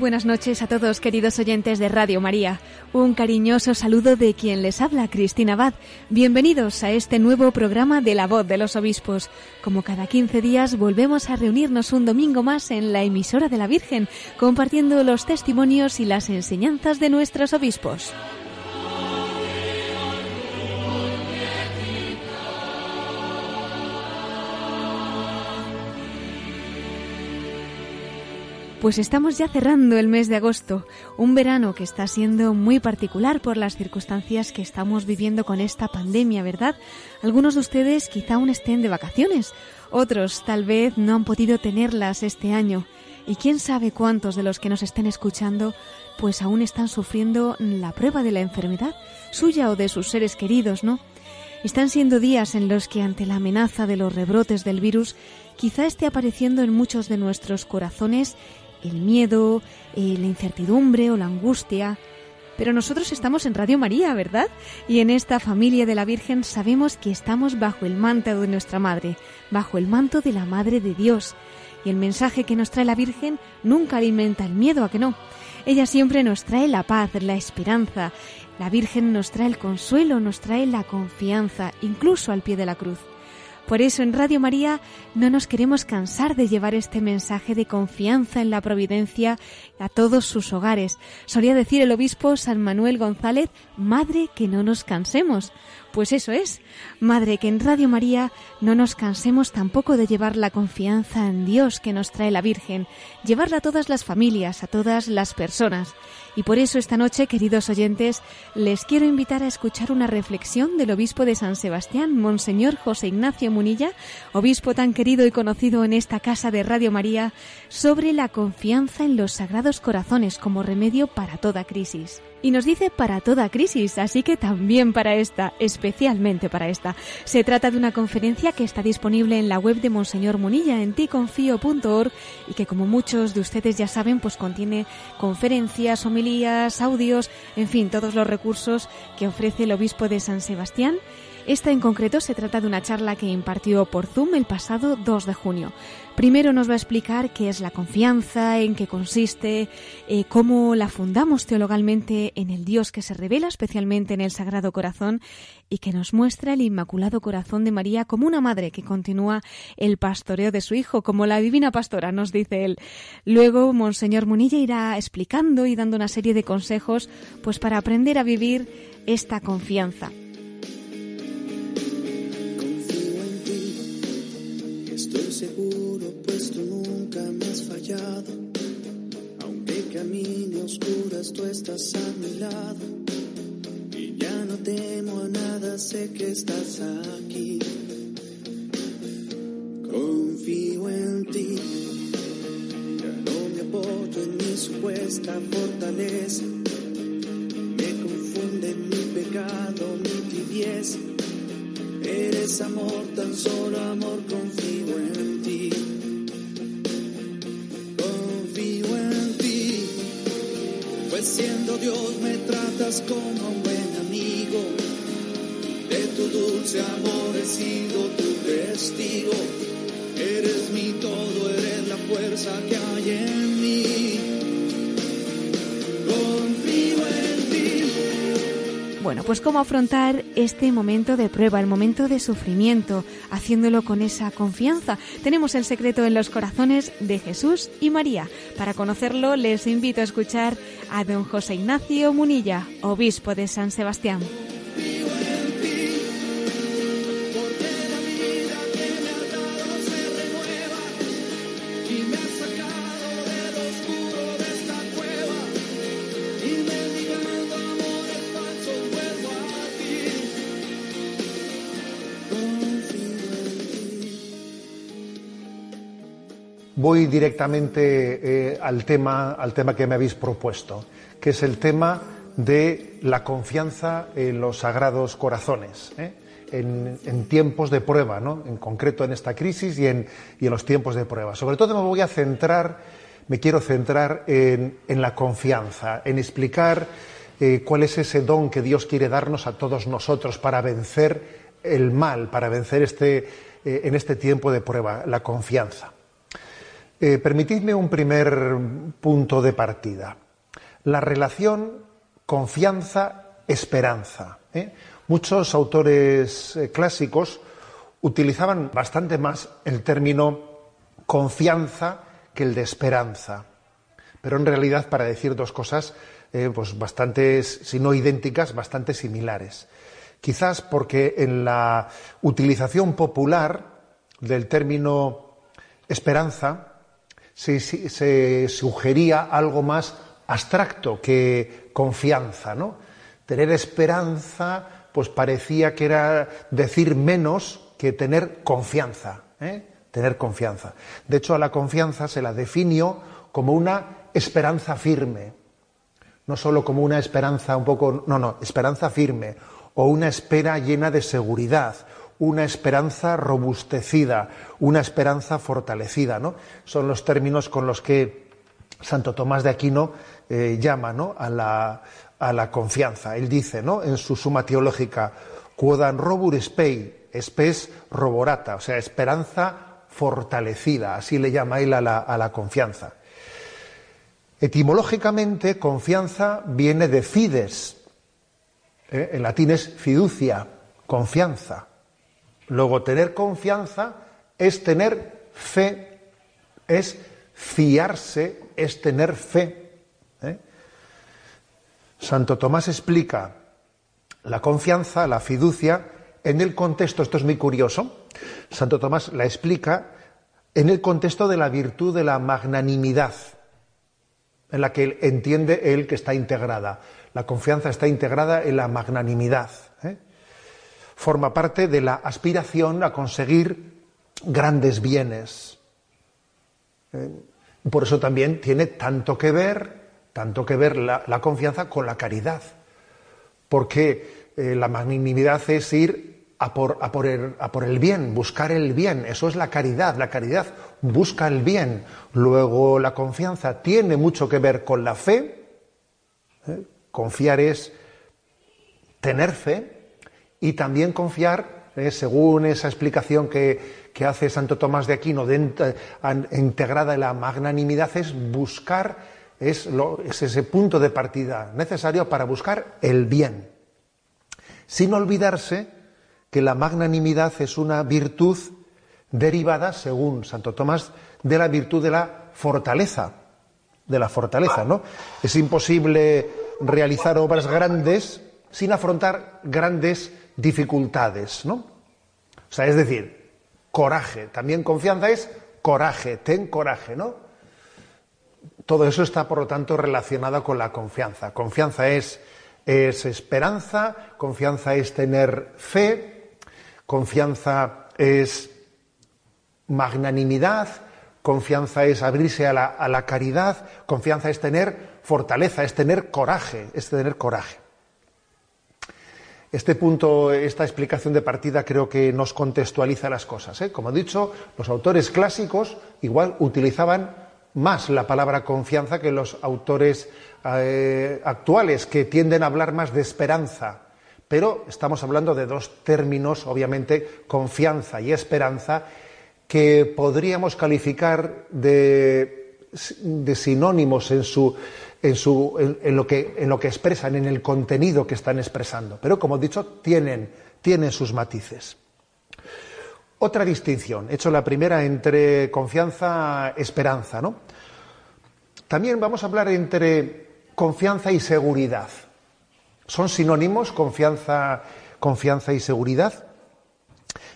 Buenas noches a todos, queridos oyentes de Radio María. Un cariñoso saludo de quien les habla, Cristina Abad. Bienvenidos a este nuevo programa de La Voz de los Obispos. Como cada 15 días, volvemos a reunirnos un domingo más en la emisora de la Virgen, compartiendo los testimonios y las enseñanzas de nuestros obispos. Pues estamos ya cerrando el mes de agosto, un verano que está siendo muy particular por las circunstancias que estamos viviendo con esta pandemia, ¿verdad? Algunos de ustedes quizá aún estén de vacaciones, otros tal vez no han podido tenerlas este año. Y quién sabe cuántos de los que nos estén escuchando pues aún están sufriendo la prueba de la enfermedad, suya o de sus seres queridos, ¿no? Están siendo días en los que ante la amenaza de los rebrotes del virus quizá esté apareciendo en muchos de nuestros corazones el miedo, eh, la incertidumbre o la angustia. Pero nosotros estamos en Radio María, ¿verdad? Y en esta familia de la Virgen sabemos que estamos bajo el manto de nuestra Madre, bajo el manto de la Madre de Dios. Y el mensaje que nos trae la Virgen nunca alimenta el miedo, ¿a que no? Ella siempre nos trae la paz, la esperanza. La Virgen nos trae el consuelo, nos trae la confianza, incluso al pie de la cruz. Por eso en Radio María no nos queremos cansar de llevar este mensaje de confianza en la providencia a todos sus hogares. Solía decir el obispo San Manuel González, Madre, que no nos cansemos. Pues eso es, Madre, que en Radio María no nos cansemos tampoco de llevar la confianza en Dios que nos trae la Virgen, llevarla a todas las familias, a todas las personas. Y por eso esta noche, queridos oyentes, les quiero invitar a escuchar una reflexión del obispo de San Sebastián, Monseñor José Ignacio Munilla, obispo tan querido y conocido en esta casa de Radio María, sobre la confianza en los sagrados corazones como remedio para toda crisis. Y nos dice para toda crisis, así que también para esta, especialmente para esta. Se trata de una conferencia que está disponible en la web de Monseñor Munilla en ticonfío.org y que como muchos de ustedes ya saben, pues contiene conferencias, homilías, audios, en fin, todos los recursos que ofrece el obispo de San Sebastián esta en concreto se trata de una charla que impartió por Zoom el pasado 2 de junio. Primero nos va a explicar qué es la confianza, en qué consiste, eh, cómo la fundamos teologalmente en el Dios que se revela especialmente en el Sagrado Corazón y que nos muestra el Inmaculado Corazón de María como una madre que continúa el pastoreo de su hijo, como la divina pastora, nos dice él. Luego, Monseñor Munilla irá explicando y dando una serie de consejos pues para aprender a vivir esta confianza. Camine oscuras, tú estás a mi lado. Y ya no temo a nada, sé que estás aquí. Confío en ti. Ya no me apoyo en mi supuesta fortaleza. Me confunde mi pecado, mi tibieza. Eres amor, tan solo amor, confío en ti. Siendo Dios me tratas como un buen amigo. De tu dulce amor he sido tu testigo. Eres mi todo, eres la fuerza que hay en mí. Bueno, pues cómo afrontar este momento de prueba, el momento de sufrimiento, haciéndolo con esa confianza. Tenemos el secreto en los corazones de Jesús y María. Para conocerlo, les invito a escuchar a don José Ignacio Munilla, obispo de San Sebastián. Voy directamente eh, al, tema, al tema que me habéis propuesto, que es el tema de la confianza en los sagrados corazones, ¿eh? en, tiempos de prueba, ¿no? en concreto en esta crisis y en, los tiempos de prueba. Sobre todo me voy a centrar, me quiero centrar en, la confianza, en explicar eh, cuál es ese don que Dios quiere darnos a todos nosotros para vencer el mal, para vencer este, en este tiempo de prueba, la confianza. Eh, permitidme un primer punto de partida. La relación confianza-esperanza. Muchos autores clásicos utilizaban bastante más el término confianza que el de esperanza. Pero en realidad, para decir dos cosas eh, pues bastante, si no idénticas, bastante similares. Quizás porque en la utilización popular del término esperanza se, sugería algo más abstracto que confianza, ¿no? Tener esperanza, pues parecía que era decir menos que tener confianza, ¿eh? tener confianza. De hecho, a la confianza se la definió como una esperanza firme, no solo como una esperanza un poco, no, no, esperanza firme, o una espera llena de seguridad, una esperanza robustecida, una esperanza fortalecida, ¿no? Son los términos con los que Santo Tomás de Aquino eh, llama a, la, a, la, confianza. Él dice ¿no? en su suma teológica, quodan robur spei, spes roborata, o sea, esperanza fortalecida, así le llama él a la, a la confianza. Etimológicamente, confianza viene de fides. ¿eh? En latín es fiducia, confianza. Luego, tener confianza es tener fe, es fiarse, es tener fe. ¿eh? Santo Tomás explica la confianza, la fiducia, en el contexto, esto es muy curioso, Santo Tomás la explica en el contexto de la virtud de la magnanimidad en la que entiende él que está integrada. La confianza está integrada en la magnanimidad. Forma parte de la aspiración a conseguir grandes bienes. ¿eh? Por eso también tiene tanto que ver, tanto que ver la, confianza con la caridad. Porque eh, la magnanimidad es ir a por, a, por el, a por, el, bien, buscar el bien. Eso es la caridad. La caridad busca el bien. Luego la confianza tiene mucho que ver con la fe. ¿eh? Confiar es tener fe y también confiar, ¿eh? según esa explicación que, que, hace Santo Tomás de Aquino, de, integrada en la magnanimidad, es buscar, es, lo, es ese punto de partida necesario para buscar el bien. Sin olvidarse que la magnanimidad es una virtud derivada, según Santo Tomás, de la virtud de la fortaleza, de la fortaleza, ¿no? Es imposible realizar obras grandes sin afrontar grandes dificultades, ¿no? O sea, es decir, coraje, también confianza es coraje, ten coraje, ¿no? Todo eso está, por lo tanto, relacionado con la confianza. Confianza es, es esperanza, confianza es tener fe, Confianza es magnanimidad, confianza es abrirse a la, caridad, confianza es tener fortaleza, es tener coraje, es tener coraje. Este punto, esta explicación de partida creo que nos contextualiza las cosas. ¿eh? Como he dicho, los autores clásicos igual utilizaban más la palabra confianza que los autores eh, actuales, que tienden a hablar más de esperanza. Pero estamos hablando de dos términos, obviamente, confianza y esperanza, que podríamos calificar de, sinónimos en, su, en, lo que, expresan, en el contenido que están expresando. Pero, como he dicho, tienen, tienen sus matices. Otra distinción, he hecho la primera entre confianza y esperanza, ¿no? También vamos a hablar entre confianza y seguridad. ¿Son sinónimos confianza, confianza y seguridad?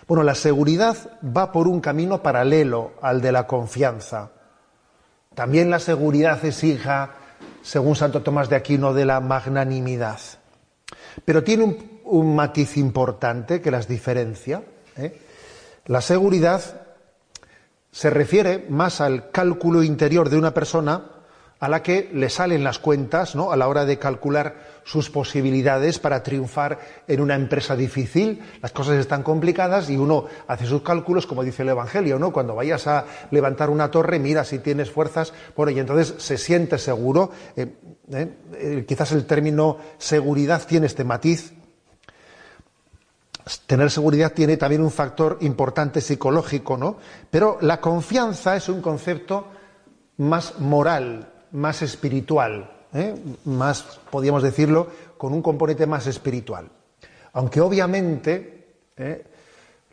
Bueno, la seguridad va por un camino paralelo al de la confianza. También la seguridad es hija, según Santo Tomás de Aquino, de la magnanimidad. Pero tiene un, matiz importante que las diferencia. ¿eh? La seguridad se refiere más al cálculo interior de una persona a la que le salen las cuentas ¿no? a la hora de calcular sus posibilidades para triunfar en una empresa difícil. Las cosas están complicadas y uno hace sus cálculos, como dice el Evangelio, ¿no? Cuando vayas a levantar una torre, mira si tienes fuerzas, bueno, y entonces se siente seguro. Eh, eh, eh, quizás el término seguridad tiene este matiz. Tener seguridad tiene también un factor importante psicológico, ¿no? Pero la confianza es un concepto más moral, más espiritual, ¿eh? más, podríamos decirlo, con un componente más espiritual. Aunque obviamente ¿eh?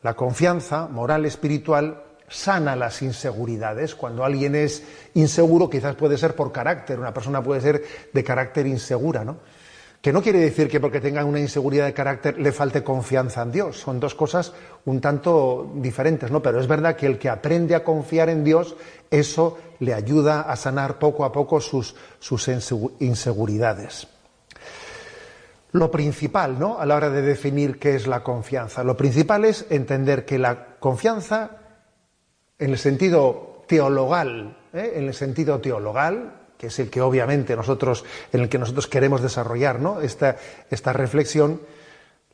la confianza moral espiritual sana las inseguridades. Cuando alguien es inseguro, quizás puede ser por carácter, una persona puede ser de carácter insegura, ¿no? Que no quiere decir que porque tenga una inseguridad de carácter le falte confianza en Dios. Son dos cosas un tanto diferentes, ¿no? Pero es verdad que el que aprende a confiar en Dios, eso le ayuda a sanar poco a poco sus, sus inseguridades. Lo principal, ¿no? A la hora de definir qué es la confianza. Lo principal es entender que la confianza, en el sentido teologal, ¿eh? en el sentido teologal, que es el que obviamente nosotros, en el que nosotros queremos desarrollar esta, esta reflexión,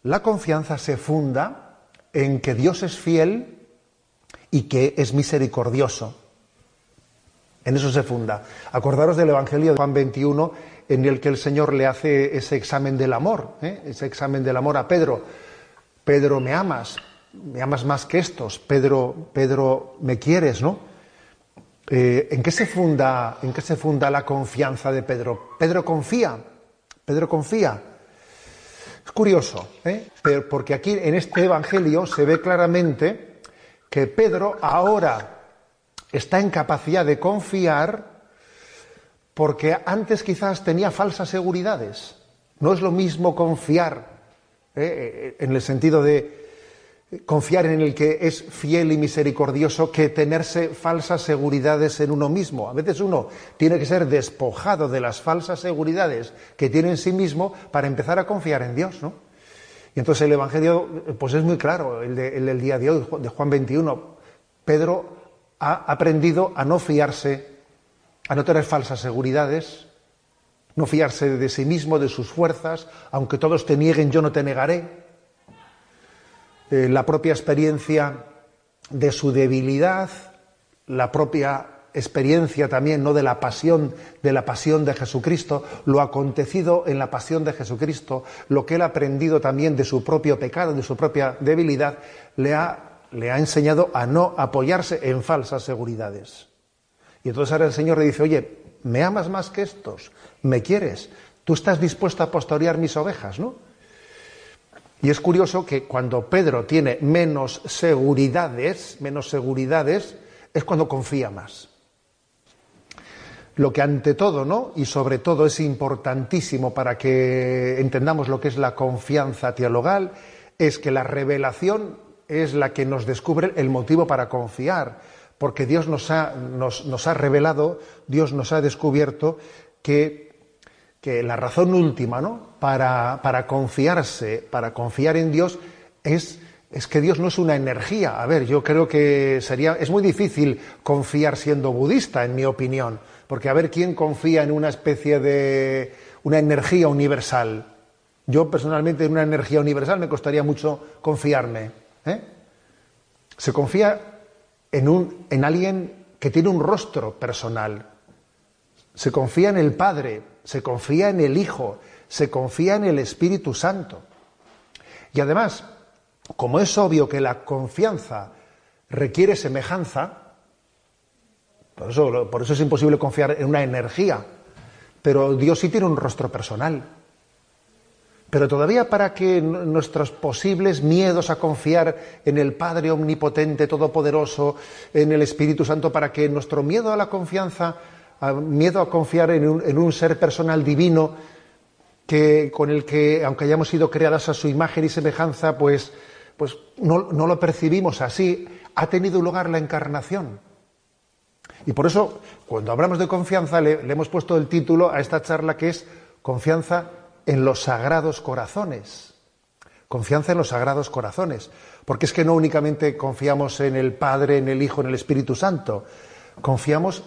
la confianza se funda en que Dios es fiel y que es misericordioso. En eso se funda. Acordaros del Evangelio de Juan 21, en el que el Señor le hace ese examen del amor, ¿eh? ese examen del amor a Pedro. Pedro, me amas, me amas más que estos. Pedro, Pedro, me quieres, ¿no? Eh, ¿en, qué se funda, ¿En qué se funda la confianza de Pedro? Pedro confía, Pedro confía. Es curioso, ¿eh? porque aquí en este Evangelio se ve claramente que Pedro ahora está en capacidad de confiar porque antes quizás tenía falsas seguridades. No es lo mismo confiar ¿eh? en el sentido de confiar en el que es fiel y misericordioso que tenerse falsas seguridades en uno mismo. A veces uno tiene que ser despojado de las falsas seguridades que tiene en sí mismo para empezar a confiar en Dios, ¿no? Y entonces el Evangelio pues es muy claro, el, del día de hoy, de Juan 21. Pedro ha aprendido a no fiarse, a no tener falsas seguridades, no fiarse de sí mismo, de sus fuerzas, aunque todos te nieguen, yo no te negaré eh, la propia experiencia de su debilidad, la propia experiencia también no de la pasión de la pasión de Jesucristo, lo acontecido en la pasión de Jesucristo, lo que él ha aprendido también de su propio pecado, de su propia debilidad, le ha, le ha enseñado a no apoyarse en falsas seguridades. Y entonces ahora el Señor le dice, oye, ¿me amas más que estos? ¿Me quieres? ¿Tú estás dispuesto a pastorear mis ovejas, no? Y es curioso que cuando Pedro tiene menos seguridades, menos seguridades, es cuando confía más. Lo que ante todo, ¿no? Y sobre todo es importantísimo para que entendamos lo que es la confianza teologal, es que la revelación es la que nos descubre el motivo para confiar, porque Dios nos ha, nos, nos ha revelado, Dios nos ha descubierto que que la razón última ¿no? para, para confiarse, para confiar en Dios, es, es, que Dios no es una energía. A ver, yo creo que sería, es muy difícil confiar siendo budista, en mi opinión, porque a ver quién confía en una especie de una energía universal. Yo personalmente en una energía universal me costaría mucho confiarme. ¿eh? Se confía en, un, en alguien que tiene un rostro personal. Se confía en el Padre, se confía en el Hijo, se confía en el Espíritu Santo. Y además, como es obvio que la confianza requiere semejanza, por eso, es imposible confiar en una energía, pero Dios sí tiene un rostro personal. Pero todavía para que nuestros posibles miedos a confiar en el Padre Omnipotente, Todopoderoso, en el Espíritu Santo, para que nuestro miedo a la confianza miedo a confiar en un, ser personal divino que, con el que, aunque hayamos sido creadas a su imagen y semejanza, pues, pues no, lo percibimos así. Ha tenido lugar la encarnación. Y por eso, cuando hablamos de confianza, le, le hemos puesto el título a esta charla que es Confianza en los sagrados corazones. confianza en los sagrados corazones, porque es que no únicamente confiamos en el Padre, en el Hijo, en el Espíritu Santo, confiamos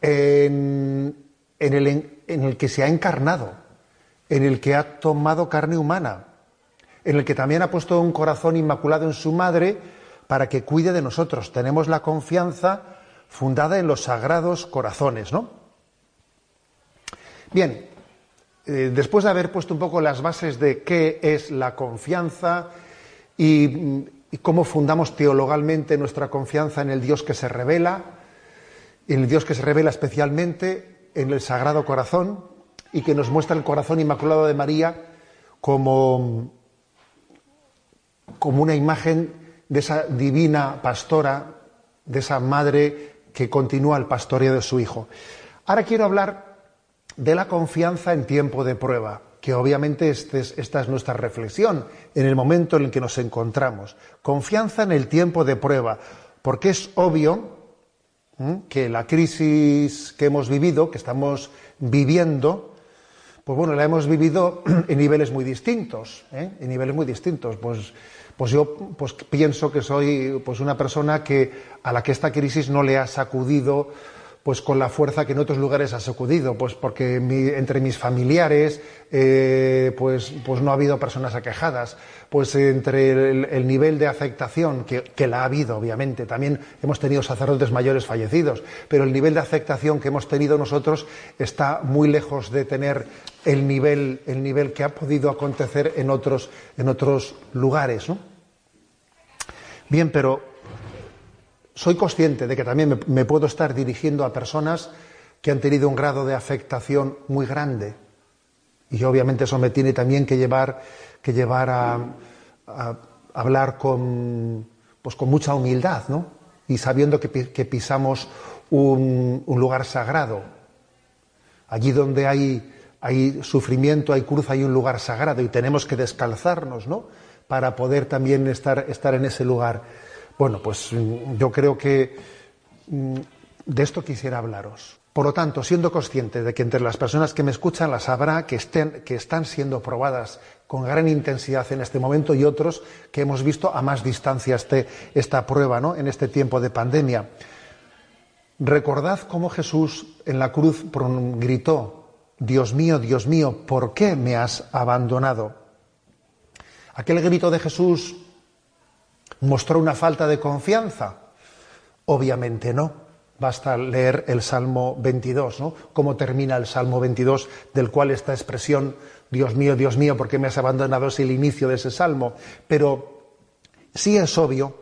en, el, que se ha encarnado, en el que ha tomado carne humana, en el que también ha puesto un corazón inmaculado en su madre para que cuide de nosotros. Tenemos la confianza fundada en los sagrados corazones, ¿no? Bien, eh, después de haber puesto un poco las bases de qué es la confianza y, y, cómo fundamos teologalmente nuestra confianza en el Dios que se revela, el Dios que se revela especialmente en el Sagrado Corazón y que nos muestra el corazón inmaculado de María como, como una imagen de esa divina pastora, de esa madre que continúa el pastoreo de su hijo. Ahora quiero hablar de la confianza en tiempo de prueba, que obviamente este esta es nuestra reflexión en el momento en el que nos encontramos. Confianza en el tiempo de prueba, porque es obvio que la crisis que hemos vivido, que estamos viviendo, pues bueno, la hemos vivido en niveles muy distintos, ¿eh? en niveles muy distintos. Pues, pues yo pues pienso que soy pues una persona que a la que esta crisis no le ha sacudido pues con la fuerza que en otros lugares ha sacudido, pues porque entre mis familiares eh, pues, pues no ha habido personas aquejadas, pues entre el, nivel de aceptación, que, que, la ha habido obviamente, también hemos tenido sacerdotes mayores fallecidos, pero el nivel de aceptación que hemos tenido nosotros está muy lejos de tener el nivel, el nivel que ha podido acontecer en otros, en otros lugares. ¿no? Bien, pero soy consciente de que también me, puedo estar dirigiendo a personas que han tenido un grado de afectación muy grande. Y obviamente eso me tiene también que llevar, a, hablar con, pues con mucha humildad, ¿no? Y sabiendo que, pisamos un, lugar sagrado. Allí donde hay, hay sufrimiento, hay cruz, hay un lugar sagrado y tenemos que descalzarnos, ¿no? Para poder también estar, estar en ese lugar. Bueno, pues mm, yo creo que mm, de esto quisiera hablaros. Por lo tanto, siendo consciente de que entre las personas que me escuchan las habrá que, estén, que están siendo probadas con gran intensidad en este momento y otros que hemos visto a más distancia este, esta prueba ¿no? en este tiempo de pandemia. Recordad cómo Jesús en la cruz gritó, Dios mío, Dios mío, ¿por qué me has abandonado? Aquel grito de Jesús ¿Mostró una falta de confianza? Obviamente no. Basta leer el Salmo 22, ¿no? Cómo termina el Salmo 22, del cual esta expresión, Dios mío, Dios mío, ¿por qué me has abandonado? es el inicio de ese Salmo. Pero sí es obvio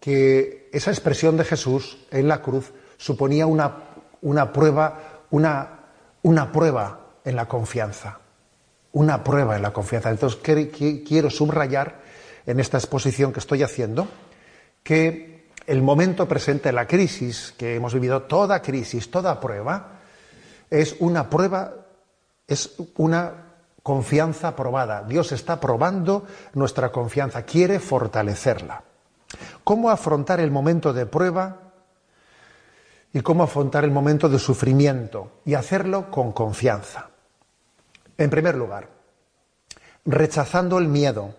que esa expresión de Jesús en la cruz suponía una, una prueba, una, una prueba en la confianza. Una prueba en la confianza. Entonces quiero subrayar en esta exposición que estoy haciendo, que el momento presente, la crisis que hemos vivido, toda crisis, toda prueba, es una prueba, es una confianza probada. Dios está probando nuestra confianza, quiere fortalecerla. ¿Cómo afrontar el momento de prueba y cómo afrontar el momento de sufrimiento y hacerlo con confianza? En primer lugar, rechazando el miedo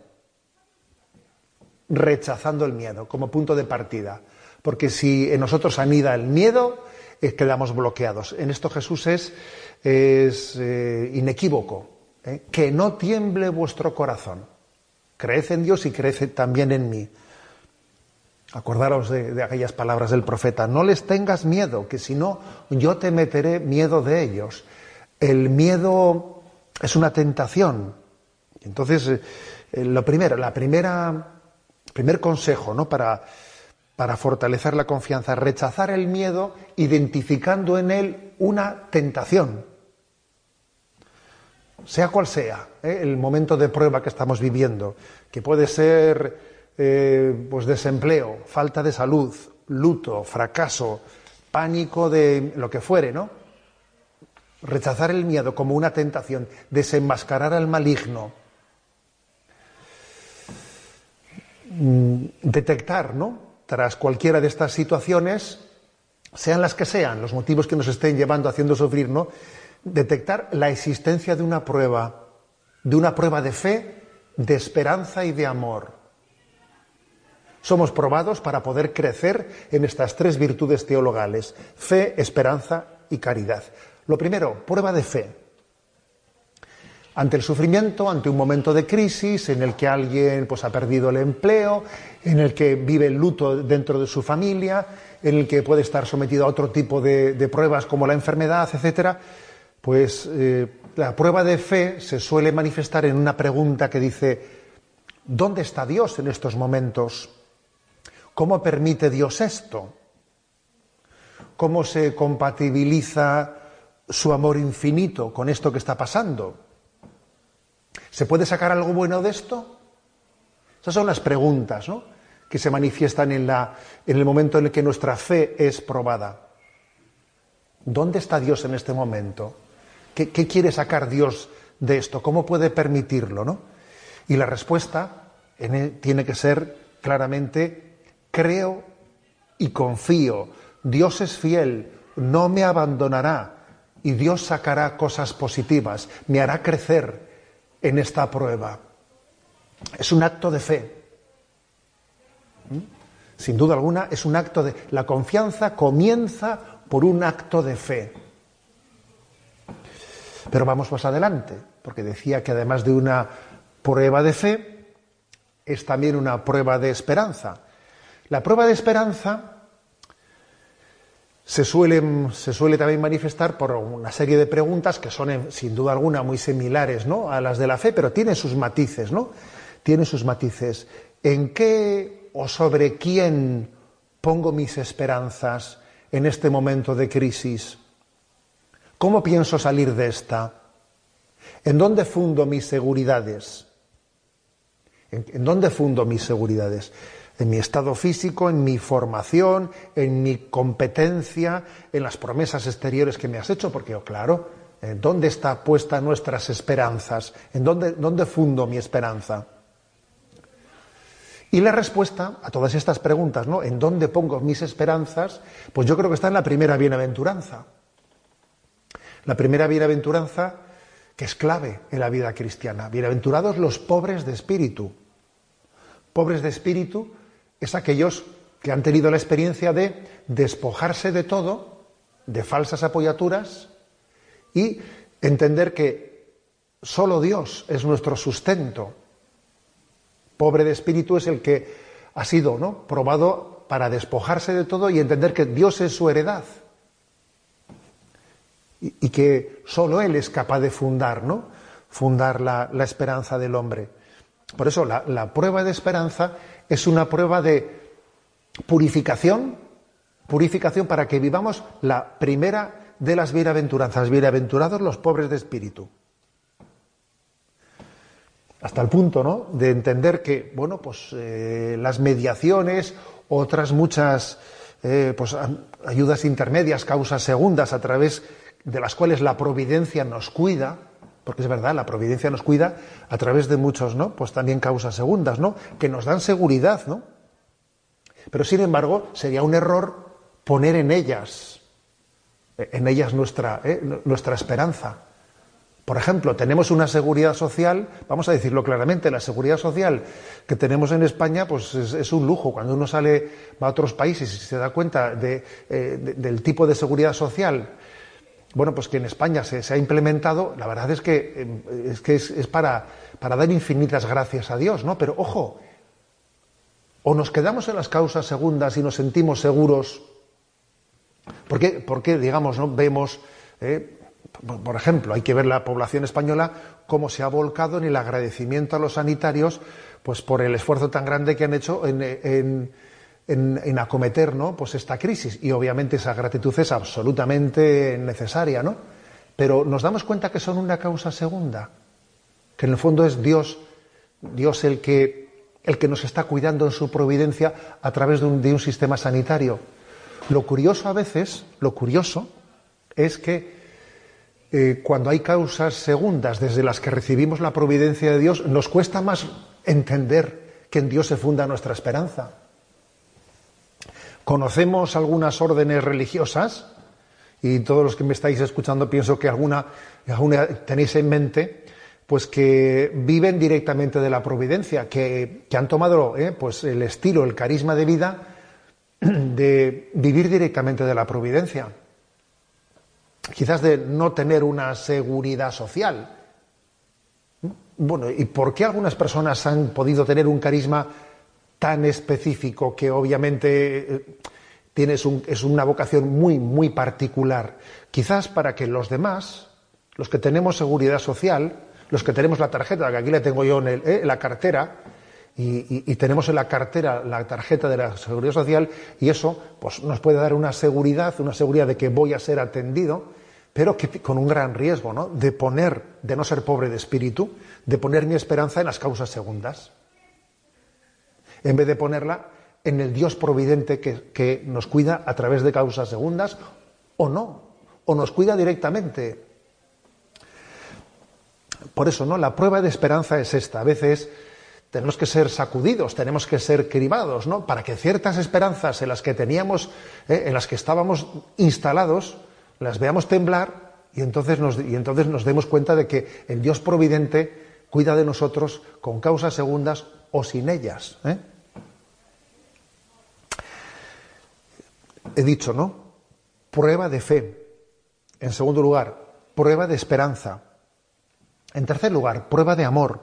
rechazando el miedo como punto de partida. Porque si en nosotros anida el miedo, eh, quedamos bloqueados. En esto Jesús es, es eh, inequívoco. ¿eh? Que no tiemble vuestro corazón. Creed en Dios y creed también en mí. Acordaros de, de, aquellas palabras del profeta. No les tengas miedo, que si no, yo te meteré miedo de ellos. El miedo es una tentación. Entonces, lo primero, la primera Primer consejo, ¿no? Para, para fortalecer la confianza, rechazar el miedo identificando en él una tentación. Sea cual sea ¿eh? el momento de prueba que estamos viviendo, que puede ser eh, pues desempleo, falta de salud, luto, fracaso, pánico de lo que fuere, ¿no? Rechazar el miedo como una tentación, desenmascarar al maligno, Mm, detectar, ¿no? Tras cualquiera de estas situaciones, sean las que sean, los motivos que nos estén llevando haciendo sufrir, ¿no? Detectar la existencia de una prueba, de una prueba de fe de esperanza y de amor. Somos probados para poder crecer en estas tres virtudes teologales, fe, esperanza y caridad. Lo primero, prueba de fe. Ante el sufrimiento, ante un momento de crisis en el que alguien pues, ha perdido el empleo, en el que vive el luto dentro de su familia, en el que puede estar sometido a otro tipo de, pruebas como la enfermedad, etcétera, pues eh, la prueba de fe se suele manifestar en una pregunta que dice, ¿dónde está Dios en estos momentos? ¿Cómo permite Dios esto? ¿Cómo se compatibiliza su amor infinito con esto que está pasando? ¿Se puede sacar algo bueno de esto? Esas son las preguntas que se manifiestan en, la, en el momento en el que nuestra fe es probada. ¿Dónde está Dios en este momento? ¿Qué, quiere sacar Dios de esto? ¿Cómo puede permitirlo? ¿no? Y la respuesta tiene que ser claramente, creo y confío. Dios es fiel, no me abandonará y Dios sacará cosas positivas, me hará crecer en esta prueba. Es un acto de fe. ¿Mm? Sin duda alguna, es un acto de... La confianza comienza por un acto de fe. Pero vamos más adelante, porque decía que además de una prueba de fe, es también una prueba de esperanza. La prueba de esperanza se suele, se suele también manifestar por una serie de preguntas que son, sin duda alguna, muy similares a las de la fe, pero tienen sus matices, ¿no? Tiene sus matices. ¿En qué o sobre quién pongo mis esperanzas en este momento de crisis? ¿Cómo pienso salir de esta? ¿En dónde fundo mis seguridades? ¿En, dónde fundo mis seguridades? ¿En mi estado físico, en mi formación, en mi competencia, en las promesas exteriores que me has hecho? Porque, oh, claro, ¿en dónde está puesta nuestras esperanzas? ¿En dónde, dónde fundo mi esperanza? Y la respuesta a todas estas preguntas, ¿no? ¿En dónde pongo mis esperanzas? Pues yo creo que está en la primera bienaventuranza. La primera bienaventuranza que es clave en la vida cristiana. Bienaventurados los pobres de espíritu. Pobres de espíritu es aquellos que han tenido la experiencia de despojarse de todo, de falsas apoyaturas, y entender que solo Dios es nuestro sustento. Pobre de espíritu es el que ha sido ¿no? probado para despojarse de todo y entender que Dios es su heredad y, que solo Él es capaz de fundar, ¿no? Fundar la, esperanza del hombre. Por eso la, la, prueba de esperanza es una prueba de purificación, purificación para que vivamos la primera de las bienaventuranzas. Bienaventurados los pobres de espíritu. Hasta el punto, ¿no? De entender que, bueno, pues eh, las mediaciones, otras muchas eh, pues, ayudas intermedias, causas segundas a través de las cuales la providencia nos cuida, porque es verdad, la providencia nos cuida a través de muchos, ¿no? Pues también causas segundas, ¿no? Que nos dan seguridad, ¿no? Pero sin embargo, sería un error poner en ellas, en ellas nuestra, ¿eh? nuestra esperanza. Por ejemplo, tenemos una seguridad social, vamos a decirlo claramente, la seguridad social que tenemos en España, pues es, un lujo. Cuando uno sale va a otros países y se da cuenta eh, del tipo de seguridad social bueno, pues que en España se, ha implementado, la verdad es que eh, es, para, dar infinitas gracias a Dios, ¿no? Pero ojo, o nos quedamos en las causas segundas y nos sentimos seguros, porque, digamos, ¿no? vemos, eh, por ejemplo, hay que ver la población española cómo se ha volcado en el agradecimiento a los sanitarios, pues por el esfuerzo tan grande que han hecho en, acometer ¿no? pues esta crisis. Y obviamente esa gratitud es absolutamente necesaria, ¿no? Pero nos damos cuenta que son una causa segunda, que en el fondo es Dios, Dios el que, el que nos está cuidando en su providencia a través de un, de un sistema sanitario. Lo curioso a veces, lo curioso, es que eh, cuando hay causas segundas desde las que recibimos la providencia de Dios, nos cuesta más entender que en Dios se funda nuestra esperanza. Conocemos algunas órdenes religiosas, y todos los que me estáis escuchando pienso que alguna, tenéis en mente, pues que viven directamente de la providencia, que, han tomado eh, pues el estilo, el carisma de vida de vivir directamente de la providencia. Quizás de no tener una seguridad social. Bueno, ¿y por qué algunas personas han podido tener un carisma tan específico que obviamente eh, tienes es una vocación muy, muy particular? Quizás para que los demás, los que tenemos seguridad social, los que tenemos la tarjeta, que aquí la tengo yo en, eh, la cartera, y, tenemos en la cartera la tarjeta de la seguridad social, y eso pues, nos puede dar una seguridad, una seguridad de que voy a ser atendido, pero que, con un gran riesgo, ¿no? De poner, de no ser pobre de espíritu, de poner mi esperanza en las causas segundas, en vez de ponerla en el Dios providente que, nos cuida a través de causas segundas, o no, o nos cuida directamente. Por eso, ¿no? La prueba de esperanza es esta. A veces tenemos que ser sacudidos, tenemos que ser cribados, ¿no? Para que ciertas esperanzas en las que teníamos, eh, en las que estábamos instalados, las veamos temblar y entonces, nos, y entonces nos demos cuenta de que el Dios providente cuida de nosotros con causas segundas o sin ellas. ¿eh? He dicho, ¿no? Prueba de fe. En segundo lugar, prueba de esperanza. En tercer lugar, prueba de amor.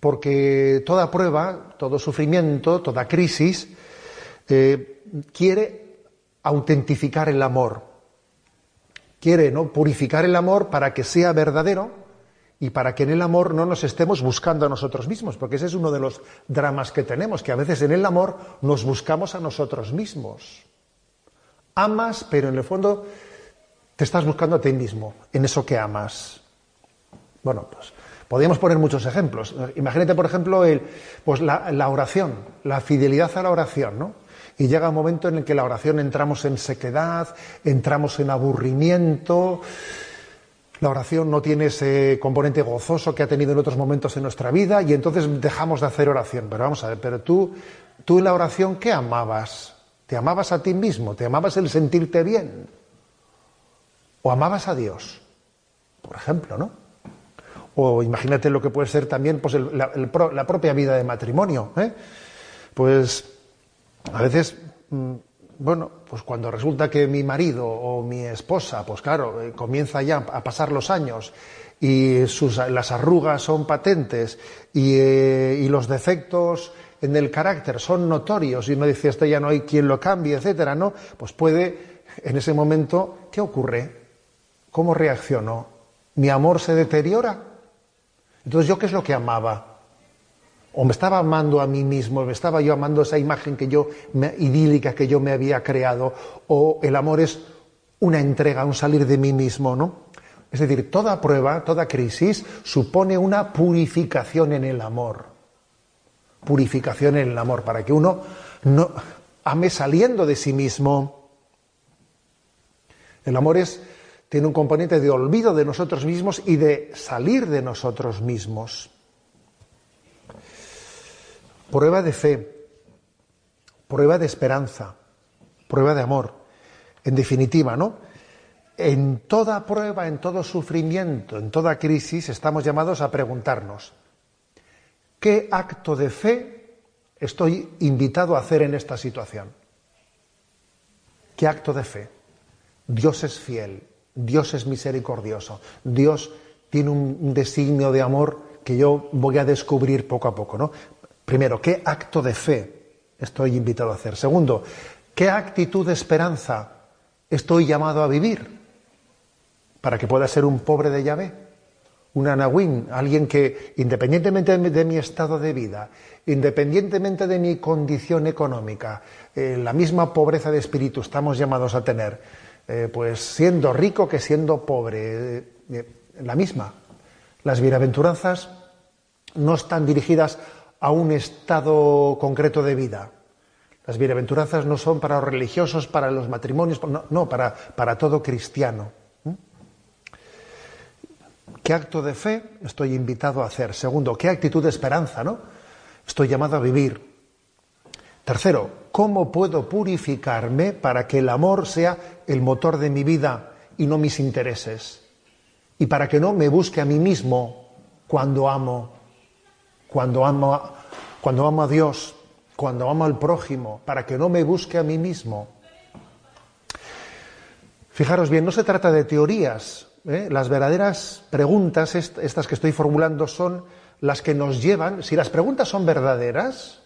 Porque toda prueba, todo sufrimiento, toda crisis, eh, quiere autentificar el amor. Quiere ¿no? purificar el amor para que sea verdadero y para que en el amor no nos estemos buscando a nosotros mismos, porque ese es uno de los dramas que tenemos, que a veces en el amor nos buscamos a nosotros mismos. Amas, pero en el fondo te estás buscando a ti mismo, en eso que amas. Bueno, pues podríamos poner muchos ejemplos. Imagínate, por ejemplo, el, pues la, oración, la fidelidad a la oración, ¿no? Y llega un momento en el que la oración entramos en sequedad, entramos en aburrimiento. La oración no tiene ese componente gozoso que ha tenido en otros momentos en nuestra vida y entonces dejamos de hacer oración. Pero vamos a ver, pero tú, tú en la oración, ¿qué amabas? ¿Te amabas a ti mismo? ¿Te amabas el sentirte bien? ¿O amabas a Dios? Por ejemplo, ¿no? O imagínate lo que puede ser también pues, la, propia vida de matrimonio. ¿eh? Pues a veces, mm, bueno, pues cuando resulta que mi marido o mi esposa, pues claro, eh, comienza ya a pasar los años y sus, las arrugas son patentes eh, y, los defectos en el carácter son notorios y uno dice, esto ya no hay quien lo cambie, etcétera, ¿no? Pues puede, en ese momento, ¿qué ocurre? ¿Cómo reacciono? ¿Mi amor se deteriora? Entonces, ¿yo qué es lo que amaba? O me estaba amando a mí mismo, me estaba yo amando esa imagen que yo, idílica que yo me había creado, o el amor es una entrega, un salir de mí mismo, ¿no? Es decir, toda prueba, toda crisis supone una purificación en el amor. Purificación en el amor, para que uno no ame saliendo de sí mismo. El amor es tiene un componente de olvido de nosotros mismos y de salir de nosotros mismos. Prueba de fe, prueba de esperanza, prueba de amor. En definitiva, ¿no? En toda prueba, en todo sufrimiento, en toda crisis, estamos llamados a preguntarnos, ¿qué acto de fe estoy invitado a hacer en esta situación? ¿Qué acto de fe? Dios es fiel, Dios es misericordioso. Dios tiene un designio de amor que yo voy a descubrir poco a poco, ¿no? Primero, ¿qué acto de fe estoy invitado a hacer? Segundo, ¿qué actitud de esperanza estoy llamado a vivir para que pueda ser un pobre de Yahvé? Un anahuín, alguien que, independientemente de mi estado de vida, independientemente de mi condición económica, eh, la misma pobreza de espíritu estamos llamados a tener, eh, pues siendo rico que siendo pobre, eh, la misma. Las bienaventuranzas no están dirigidas a un estado concreto de vida. Las bienaventuranzas no son para los religiosos, para los matrimonios, no, para, para, todo cristiano. ¿Qué acto de fe estoy invitado a hacer? Segundo, ¿qué actitud de esperanza ¿no? estoy llamado a vivir? Tercero, ¿cómo puedo purificarme para que el amor sea el motor de mi vida y no mis intereses? y para que no me busque a mí mismo cuando amo, cuando amo, cuando amo a Dios, cuando amo al prójimo, para que no me busque a mí mismo. Fijaros bien, no se trata de teorías. ¿eh? Las verdaderas preguntas, estas que estoy formulando, son las que nos llevan, si las preguntas son verdaderas,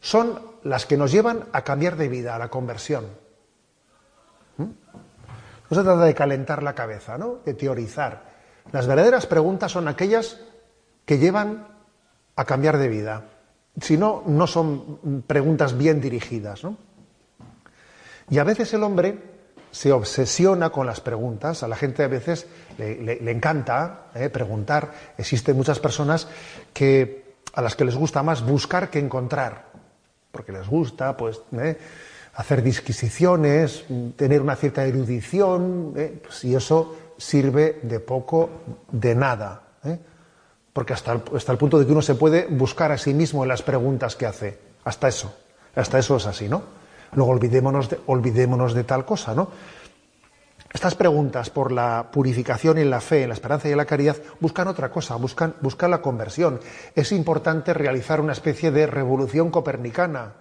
son las que nos llevan a cambiar de vida, a la conversión. ¿Mm? No se trata de calentar la cabeza, ¿no? De teorizar. Las verdaderas preguntas son aquellas que llevan a cambiar de vida. Si no, no son preguntas bien dirigidas, ¿no? Y a veces el hombre se obsesiona con las preguntas. A la gente a veces le, encanta ¿eh? preguntar. Existen muchas personas que, a las que les gusta más buscar que encontrar, porque les gusta, pues, ¿eh? hacer disquisiciones, tener una cierta erudición, ¿eh? pues, y eso sirve de poco, de nada. Porque hasta el, hasta el punto de que uno se puede buscar a sí mismo en las preguntas que hace. Hasta eso. Hasta eso es así, ¿no? Luego olvidémonos de, olvidémonos de tal cosa, ¿no? Estas preguntas por la purificación en la fe, en la esperanza y en la caridad buscan otra cosa, buscan, buscan la conversión. Es importante realizar una especie de revolución copernicana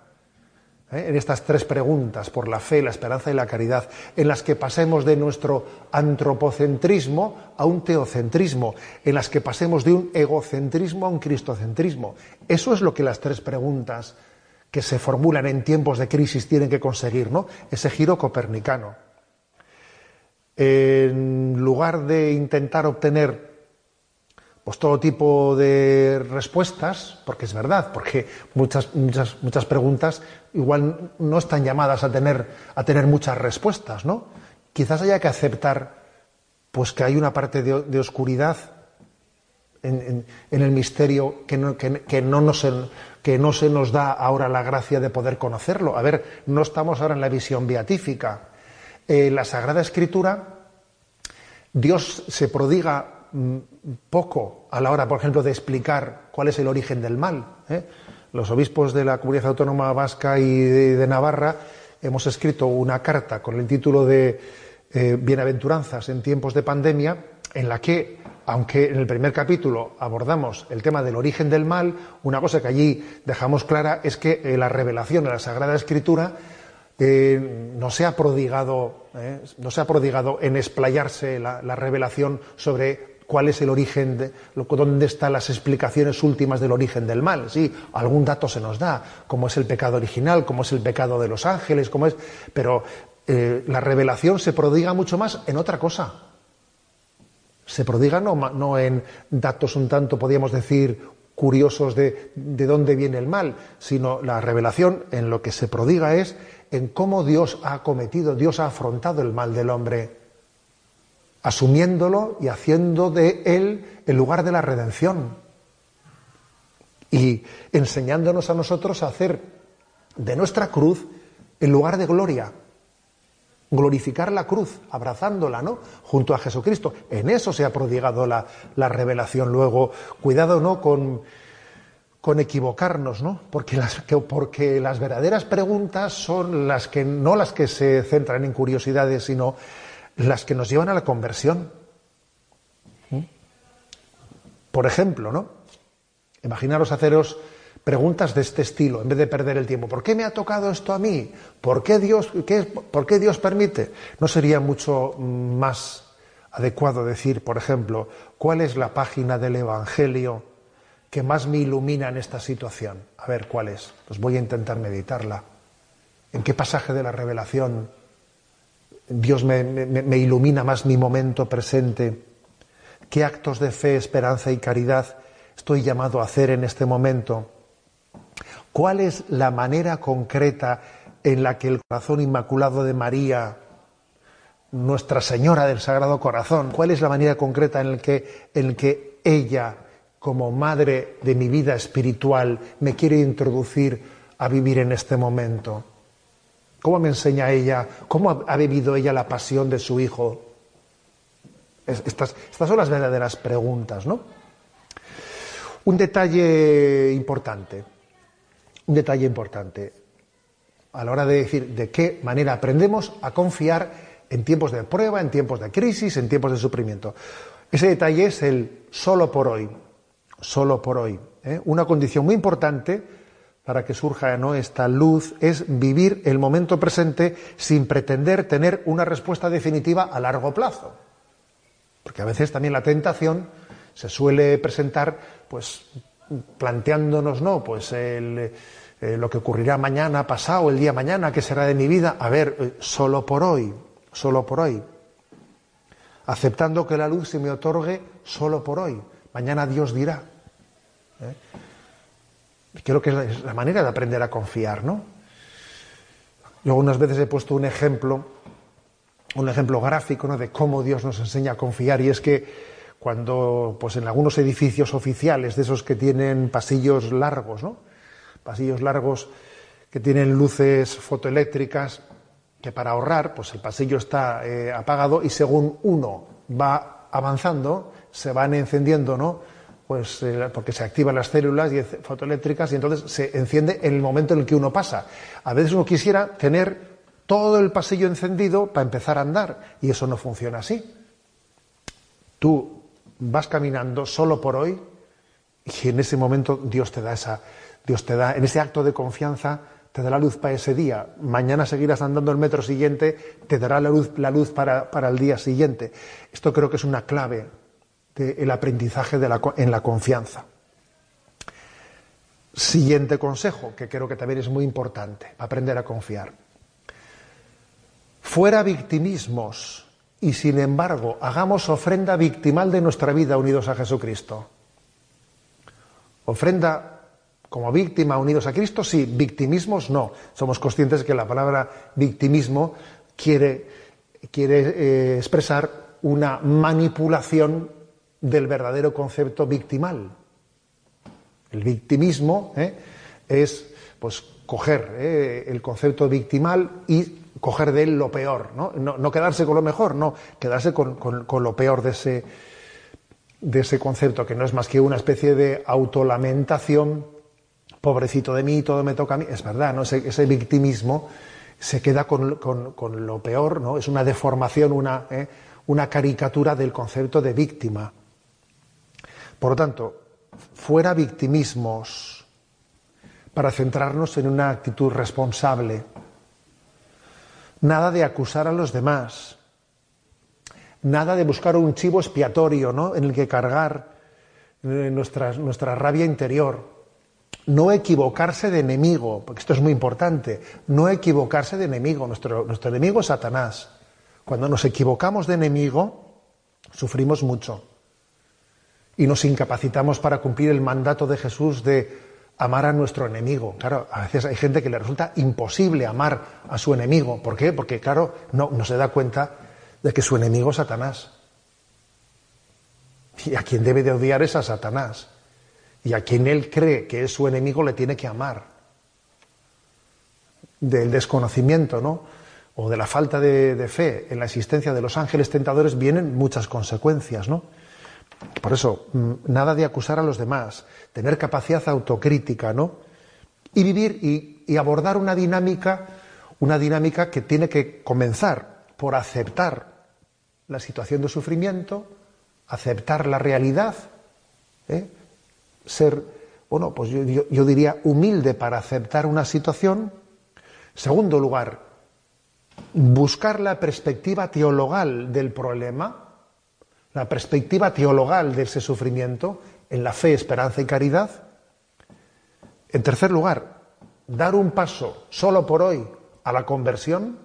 ¿eh? en estas tres preguntas, por la fe, la esperanza y la caridad, en las que pasemos de nuestro antropocentrismo a un teocentrismo, en las que pasemos de un egocentrismo a un cristocentrismo. Eso es lo que las tres preguntas que se formulan en tiempos de crisis tienen que conseguir, ¿no? Ese giro copernicano. En lugar de intentar obtener pues todo tipo de respuestas, porque es verdad, porque muchas, muchas, muchas preguntas igual no están llamadas a tener, a tener muchas respuestas, ¿no? Quizás haya que aceptar pues que hay una parte de, oscuridad en, el misterio que no, que no nos, que no se nos da ahora la gracia de poder conocerlo. A ver, no estamos ahora en la visión beatífica. En la Sagrada Escritura, Dios se prodiga poco a la hora, por ejemplo, de explicar cuál es el origen del mal. ¿eh? Los obispos de la Comunidad Autónoma Vasca y de, Navarra hemos escrito una carta con el título de eh, Bienaventuranzas en tiempos de pandemia, en la que aunque en el primer capítulo abordamos el tema del origen del mal, una cosa que allí dejamos clara es que eh, la revelación de la Sagrada Escritura no, se ha prodigado, no se ha prodigado en explayarse la, revelación sobre cuál es el origen, de, dónde están las explicaciones últimas del origen del mal. Sí, algún dato se nos da, cómo es el pecado original, cómo es el pecado de los ángeles, cómo es, pero la revelación se prodiga mucho más en otra cosa se prodiga no, en datos un tanto, podríamos decir, curiosos de, de dónde viene el mal, sino la revelación en lo que se prodiga es en cómo Dios ha cometido, Dios ha afrontado el mal del hombre, asumiéndolo y haciendo de él el lugar de la redención y enseñándonos a nosotros a hacer de nuestra cruz el lugar de gloria glorificar la cruz, abrazándola, ¿no? Junto a Jesucristo. En eso se ha prodigado la, revelación. Luego, cuidado, ¿no? Con, con equivocarnos, ¿no? Porque las, porque las verdaderas preguntas son las que, no las que se centran en curiosidades, sino las que nos llevan a la conversión. ¿Mm? Por ejemplo, ¿no? Imaginaros haceros preguntas de este estilo, en vez de perder el tiempo. ¿Por qué me ha tocado esto a mí? ¿Por qué Dios, por qué Dios permite? ¿No sería mucho más adecuado decir, por ejemplo, cuál es la página del Evangelio que más me ilumina en esta situación? A ver, ¿cuál es? Pues voy a intentar meditarla. ¿En qué pasaje de la revelación Dios me, ilumina más mi momento presente? ¿Qué actos de fe, esperanza y caridad estoy llamado a hacer en este momento? ¿Cuál es la manera concreta en la que el corazón inmaculado de María, Nuestra Señora del Sagrado Corazón, cuál es la manera concreta en la que, que ella, como madre de mi vida espiritual, me quiere introducir a vivir en este momento? ¿Cómo me enseña ella? ¿Cómo ha vivido ella la pasión de su hijo? Estas, estas son las verdaderas preguntas, ¿no? Un detalle importante un detalle importante a la hora de decir de qué manera aprendemos a confiar en tiempos de prueba, en tiempos de crisis, en tiempos de sufrimiento. Ese detalle es el solo por hoy, solo por hoy. ¿eh? Una condición muy importante para que surja ¿no? esta luz es vivir el momento presente sin pretender tener una respuesta definitiva a largo plazo. Porque a veces también la tentación se suele presentar pues planteándonos no pues eh, lo que ocurrirá mañana pasado el día mañana qué será de mi vida a ver eh, solo por hoy solo por hoy aceptando que la luz se me otorgue solo por hoy mañana Dios dirá ¿eh? Creo que es la manera de aprender a confiar no yo unas veces he puesto un ejemplo un ejemplo gráfico ¿no? de cómo Dios nos enseña a confiar y es que cuando pues en algunos edificios oficiales de esos que tienen pasillos largos, ¿no? Pasillos largos que tienen luces fotoeléctricas que para ahorrar, pues el pasillo está eh, apagado y según uno va avanzando, se van encendiendo, ¿no? Pues eh, porque se activan las células fotoeléctricas y entonces se enciende en el momento en el que uno pasa. A veces uno quisiera tener todo el pasillo encendido para empezar a andar y eso no funciona así. Tú vas caminando solo por hoy y en ese momento Dios te da esa, Dios te da, en ese acto de confianza, te da la luz para ese día. Mañana seguirás andando el metro siguiente, te dará la luz, la luz para, el día siguiente. Esto creo que es una clave del aprendizaje de la, en la confianza. Siguiente consejo, que creo que también es muy importante, aprender a confiar. Fuera victimismos y sin embargo hagamos ofrenda victimal de nuestra vida unidos a Jesucristo. Ofrenda como víctima unidos a Cristo, sí, victimismos no. Somos conscientes que la palabra victimismo quiere, quiere eh, expresar una manipulación del verdadero concepto victimal. El victimismo eh, es pues coger eh, el concepto victimal y coger de él lo peor, ¿no? No, quedarse con lo mejor, no, quedarse con, lo peor de ese, de ese concepto, que no es más que una especie de autolamentación, pobrecito de mí, todo me toca a mí. Es verdad, ¿no? ese, victimismo se queda con, lo peor, ¿no? Es una deformación, una, ¿eh? una caricatura del concepto de víctima. Por lo tanto, fuera victimismos para centrarnos en una actitud responsable nada de acusar a los demás, nada de buscar un chivo expiatorio ¿no? en el que cargar eh, nuestra, nuestra rabia interior. No equivocarse de enemigo, porque esto es muy importante, no equivocarse de enemigo. Nuestro, nuestro enemigo es Satanás. Cuando nos equivocamos de enemigo, sufrimos mucho y nos incapacitamos para cumplir el mandato de Jesús de amar a nuestro enemigo. Claro, a veces hay gente que le resulta imposible amar a su enemigo. ¿Por qué? Porque, claro, no, se da cuenta de que su enemigo es Satanás. Y a quien debe de odiar es a Satanás. Y a quien él cree que es su enemigo le tiene que amar. Del desconocimiento, ¿no? O de la falta de, de fe en la existencia de los ángeles tentadores vienen muchas consecuencias, ¿no? Por eso, mm, nada de acusar a los demás, tener capacidad autocrítica, ¿no? Y vivir y, abordar una dinámica, una dinámica que tiene que comenzar por aceptar la situación de sufrimiento, aceptar la realidad, ¿eh? ser, bueno, pues yo, yo diría humilde para aceptar una situación. Segundo lugar, buscar la perspectiva teologal del problema la perspectiva teologal de ese sufrimiento en la fe, esperanza y caridad. En tercer lugar, dar un paso solo por hoy a la conversión.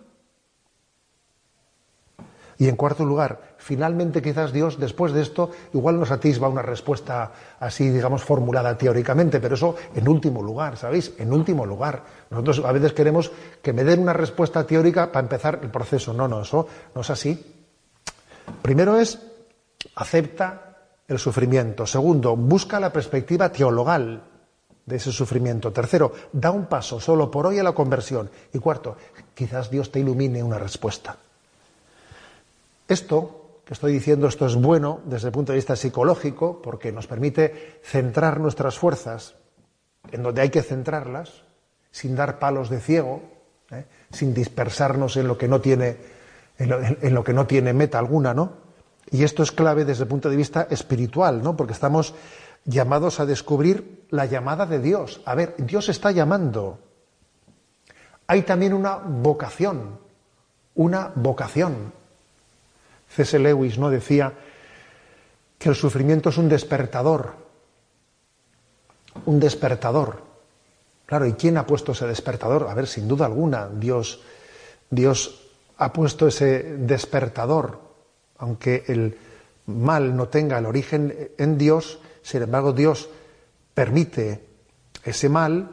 Y en cuarto lugar, finalmente quizás Dios después de esto igual nos atisba una respuesta así, digamos, formulada teóricamente, pero eso en último lugar, ¿sabéis? En último lugar. Nosotros a veces queremos que me den una respuesta teórica para empezar el proceso. No, no, eso no es así. Primero es acepta el sufrimiento. Segundo, busca la perspectiva teologal de ese sufrimiento. Tercero, da un paso solo por hoy a la conversión. Y cuarto, quizás Dios te ilumine una respuesta. Esto que estoy diciendo, esto es bueno desde el punto de vista psicológico, porque nos permite centrar nuestras fuerzas en donde hay que centrarlas, sin dar palos de ciego, ¿eh? sin dispersarnos en lo que no tiene en lo, que no tiene meta alguna, ¿no? Y esto es clave desde el punto de vista espiritual, ¿no? Porque estamos llamados a descubrir la llamada de Dios. A ver, Dios está llamando. Hay también una vocación, una vocación. C.S. Lewis no decía que el sufrimiento es un despertador, un despertador. Claro, ¿y quién ha puesto ese despertador? A ver, sin duda alguna, Dios, Dios ha puesto ese despertador, aunque el mal no tenga el origen en Dios, sin embargo Dios permite ese mal,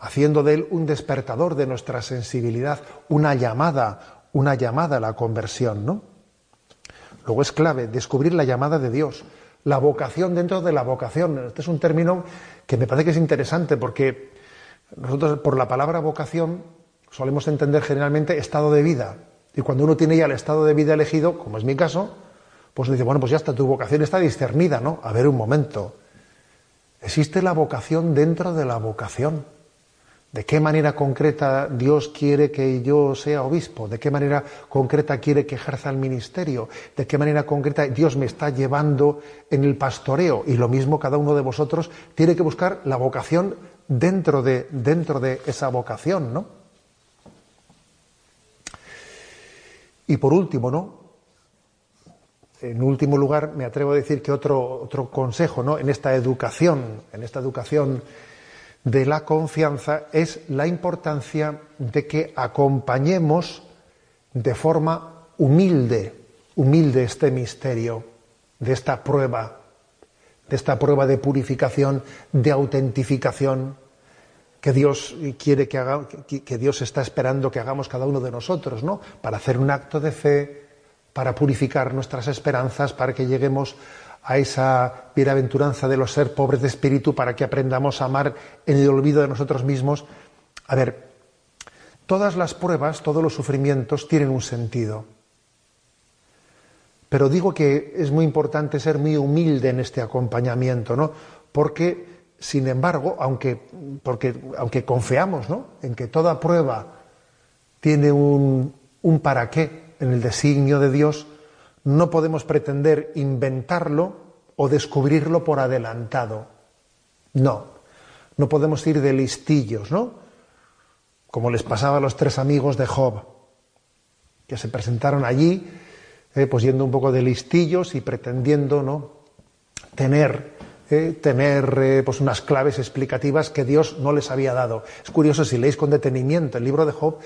haciendo de él un despertador de nuestra sensibilidad, una llamada, una llamada a la conversión, ¿no? Luego es clave descubrir la llamada de Dios, la vocación dentro de la vocación. Este es un término que me parece que es interesante porque nosotros por la palabra vocación solemos entender generalmente estado de vida. Y cuando uno tiene ya el estado de vida elegido, como es mi caso, pues dice, bueno, pues ya está, tu vocación está discernida, ¿no? A ver un momento. Existe la vocación dentro de la vocación. ¿De qué manera concreta Dios quiere que yo sea obispo? ¿De qué manera concreta quiere que ejerza el ministerio? ¿De qué manera concreta Dios me está llevando en el pastoreo? Y lo mismo cada uno de vosotros tiene que buscar la vocación dentro de, dentro de esa vocación, ¿no? Y por último, ¿no? En último lugar, me atrevo a decir que otro, otro consejo, ¿no? En esta educación, en esta educación de la confianza es la importancia de que acompañemos de forma humilde, humilde este misterio, de esta prueba, de esta prueba de purificación, de autentificación que Dios quiere que haga, que Dios está esperando que hagamos cada uno de nosotros, ¿no? Para hacer un acto de fe, para purificar nuestras esperanzas, para que lleguemos a esa bienaventuranza de los ser pobres de espíritu para que aprendamos a amar en el olvido de nosotros mismos. A ver, todas las pruebas, todos los sufrimientos tienen un sentido. Pero digo que es muy importante ser muy humilde en este acompañamiento, ¿no? Porque, sin embargo, aunque, porque, aunque confiamos ¿no? en que toda prueba tiene un, un para qué en el designio de Dios, no podemos pretender inventarlo o descubrirlo por adelantado. No, no podemos ir de listillos, ¿no? Como les pasaba a los tres amigos de Job, que se presentaron allí, eh, pues yendo un poco de listillos y pretendiendo, ¿no? Tener, eh, tener eh, pues unas claves explicativas que Dios no les había dado. Es curioso, si leéis con detenimiento el libro de Job,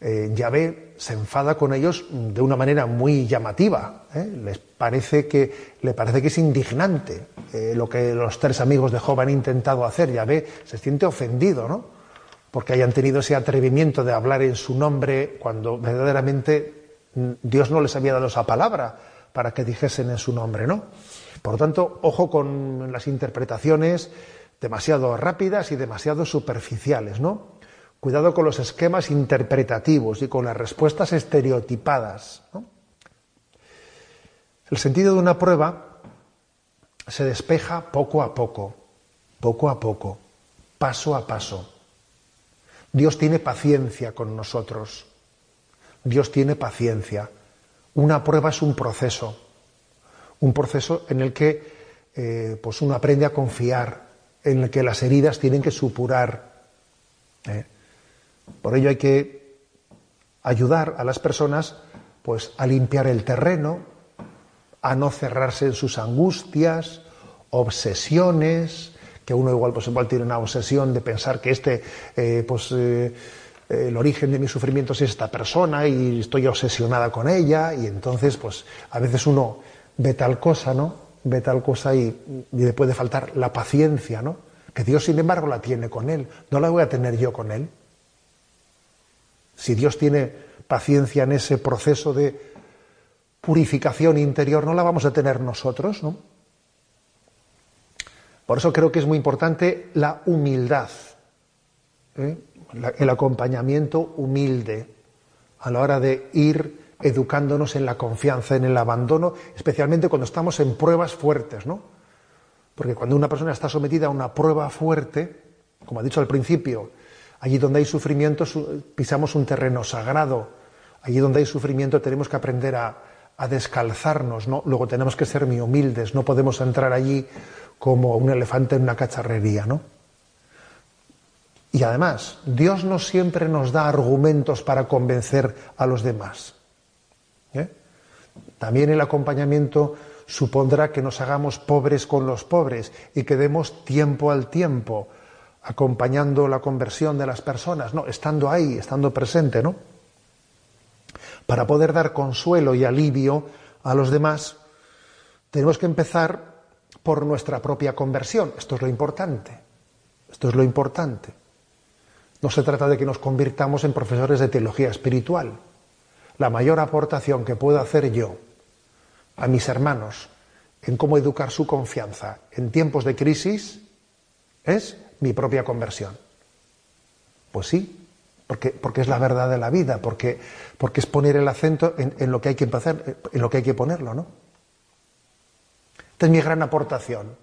eh, Yahvé se enfada con ellos de una manera muy llamativa. ¿eh? Les parece que, le parece que es indignante lo que los tres amigos de Job han intentado hacer. Yahvé se siente ofendido, ¿no? Porque hayan tenido ese atrevimiento de hablar en su nombre cuando verdaderamente mm, Dios no les había dado esa palabra para que dijesen en su nombre, ¿no? Por lo tanto, ojo con las interpretaciones demasiado rápidas y demasiado superficiales, ¿no? Cuidado con los esquemas interpretativos y con las respuestas estereotipadas. El sentido de una prueba se despeja poco a poco, poco a poco, paso a paso. Dios tiene paciencia con nosotros. Dios tiene paciencia. Una prueba es un proceso, un proceso en el que eh, pues uno aprende a confiar, en el que las heridas tienen que supurar. ¿eh? Por ello hay que ayudar a las personas pues a limpiar el terreno, a no cerrarse en sus angustias, obsesiones, que uno igual pues igual tiene una obsesión de pensar que este eh, pues el origen de mis sufrimientos es esta persona y estoy obsesionada con ella y entonces pues a veces uno ve tal cosa, ¿no? Ve tal cosa y, y le puede faltar la paciencia, ¿no? Que Dios sin embargo la tiene con él, no la voy a tener yo con él. Si Dios tiene paciencia en ese proceso de purificación interior, no la vamos a tener nosotros, ¿no? Por eso creo que es muy importante la humildad, ¿eh? el acompañamiento humilde a la hora de ir educándonos en la confianza, en el abandono, especialmente cuando estamos en pruebas fuertes, ¿no? Porque cuando una persona está sometida a una prueba fuerte, como ha dicho al principio, Allí donde hay sufrimiento pisamos un terreno sagrado. Allí donde hay sufrimiento tenemos que aprender a, a descalzarnos, ¿no? Luego tenemos que ser muy humildes, no podemos entrar allí como un elefante en una cacharrería, ¿no? Y además, Dios no siempre nos da argumentos para convencer a los demás. También el acompañamiento supondrá que nos hagamos pobres con los pobres y que demos tiempo al tiempo, acompañando la conversión de las personas, no, estando ahí, estando presente, ¿no? Para poder dar consuelo y alivio a los demás, tenemos que empezar por nuestra propia conversión. Esto es lo importante. Esto es lo importante. No se trata de que nos convirtamos en profesores de teología espiritual. La mayor aportación que puedo hacer yo a mis hermanos en cómo educar su confianza en tiempos de crisis es mi propia conversión. Pues sí, porque, porque es la verdad de la vida, porque, porque es poner el acento en, en, lo que hay que hacer, en lo que hay que ponerlo, ¿no? Esta es mi gran aportación.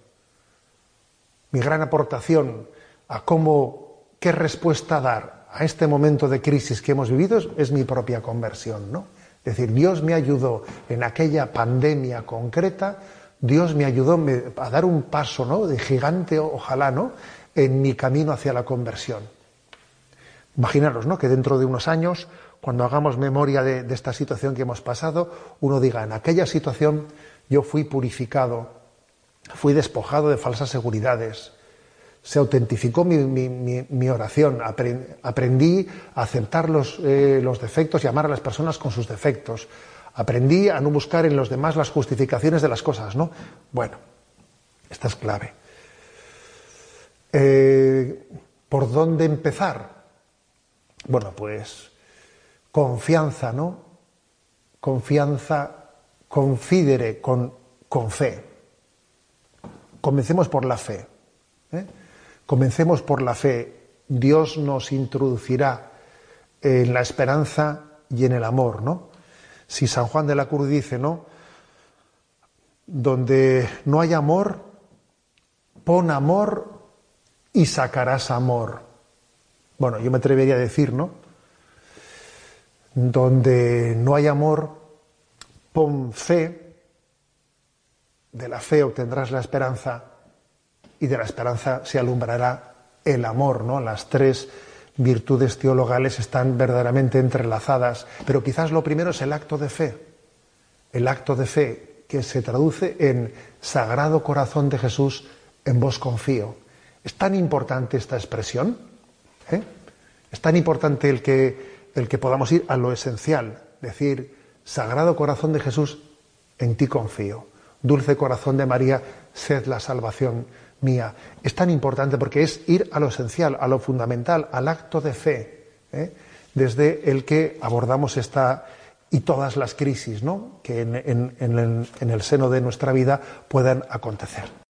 Mi gran aportación a cómo qué respuesta dar a este momento de crisis que hemos vivido es, mi propia conversión, ¿no? Es decir, Dios me ayudó en aquella pandemia concreta, Dios me ayudó a dar un paso, ¿no? De gigante, ojalá, ¿no? En mi camino hacia la conversión. Imaginaros, ¿no? Que dentro de unos años, cuando hagamos memoria de, de esta situación que hemos pasado, uno diga, en aquella situación yo fui purificado, fui despojado de falsas seguridades, se autentificó mi, oración, aprendí a aceptar los, eh, los, defectos y amar a las personas con sus defectos, aprendí a no buscar en los demás las justificaciones de las cosas, ¿no? Bueno, esta es clave. Eh, ¿Por dónde empezar? Bueno, pues confianza, ¿no? Confianza, confidere con, con fe. Comencemos por la fe. ¿eh? Comencemos por la fe. Dios nos introducirá en la esperanza y en el amor, ¿no? Si San Juan de la Cruz dice, ¿no? Donde no hay amor, pon amor y sacarás amor. Bueno, yo me atrevería a decir, ¿no? Donde no hay amor, pon fe, de la fe obtendrás la esperanza y de la esperanza se alumbrará el amor, ¿no? Las tres virtudes teologales están verdaderamente entrelazadas, pero quizás lo primero es el acto de fe. El acto de fe que se traduce en Sagrado Corazón de Jesús, en vos confío. Es tan importante esta expresión, ¿eh? es tan importante el que, el que podamos ir a lo esencial, decir, Sagrado Corazón de Jesús, en ti confío. Dulce Corazón de María, sed la salvación mía. Es tan importante porque es ir a lo esencial, a lo fundamental, al acto de fe, ¿eh? desde el que abordamos esta y todas las crisis ¿no? que en, el, en el seno de nuestra vida puedan acontecer.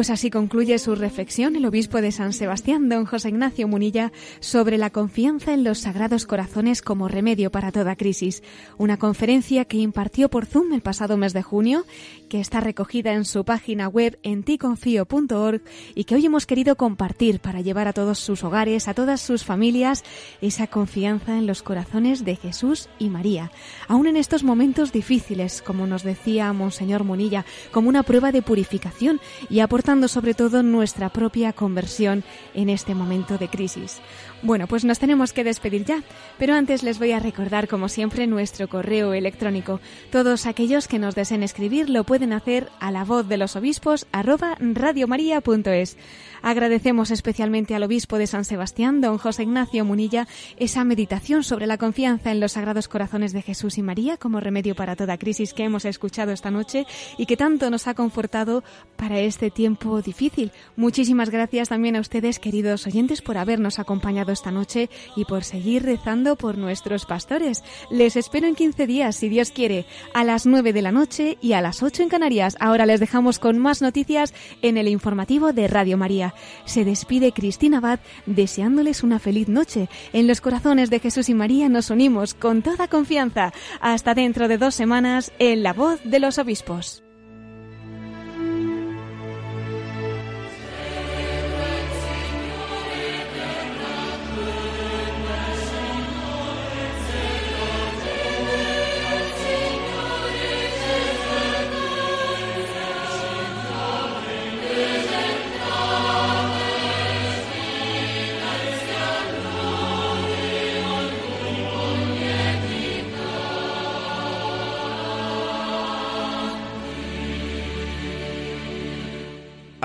Pues así concluye su reflexión el obispo de San Sebastián, don José Ignacio Munilla, sobre la confianza en los sagrados corazones como remedio para toda crisis. Una conferencia que impartió por Zoom el pasado mes de junio, que está recogida en su página web en ticonfío.org y que hoy hemos querido compartir para llevar a todos sus hogares, a todas sus familias, esa confianza en los corazones de Jesús y María. Aún en estos momentos difíciles, como nos decía Monseñor Munilla, como una prueba de purificación y sobre todo nuestra propia conversión en este momento de crisis. Bueno, pues nos tenemos que despedir ya, pero antes les voy a recordar, como siempre, nuestro correo electrónico. Todos aquellos que nos deseen escribir lo pueden hacer a la voz de los obispos arroba radiomaria.es. Agradecemos especialmente al obispo de San Sebastián, don José Ignacio Munilla, esa meditación sobre la confianza en los sagrados corazones de Jesús y María como remedio para toda crisis que hemos escuchado esta noche y que tanto nos ha confortado para este tiempo difícil. Muchísimas gracias también a ustedes, queridos oyentes, por habernos acompañado esta noche y por seguir rezando por nuestros pastores. Les espero en 15 días, si Dios quiere, a las 9 de la noche y a las 8 en Canarias. Ahora les dejamos con más noticias en el informativo de Radio María. Se despide Cristina Abad deseándoles una feliz noche. En los corazones de Jesús y María nos unimos con toda confianza. Hasta dentro de dos semanas en La Voz de los Obispos.